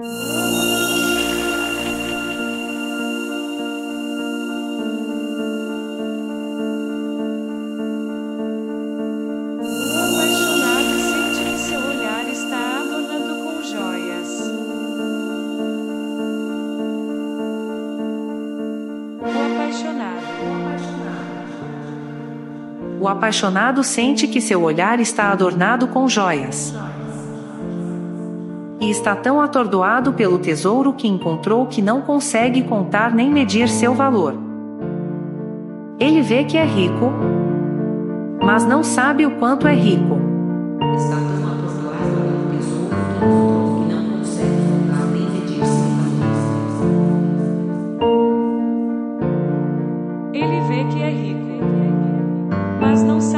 O apaixonado sente que seu olhar está adornando com joias. E está tão atordoado pelo tesouro que encontrou que não consegue contar nem medir seu valor. Ele vê que é rico, mas não sabe o quanto é rico. Está tão atordoado que encontrou não consegue contar nem medir seu valor. Ele vê que é rico, mas não sabe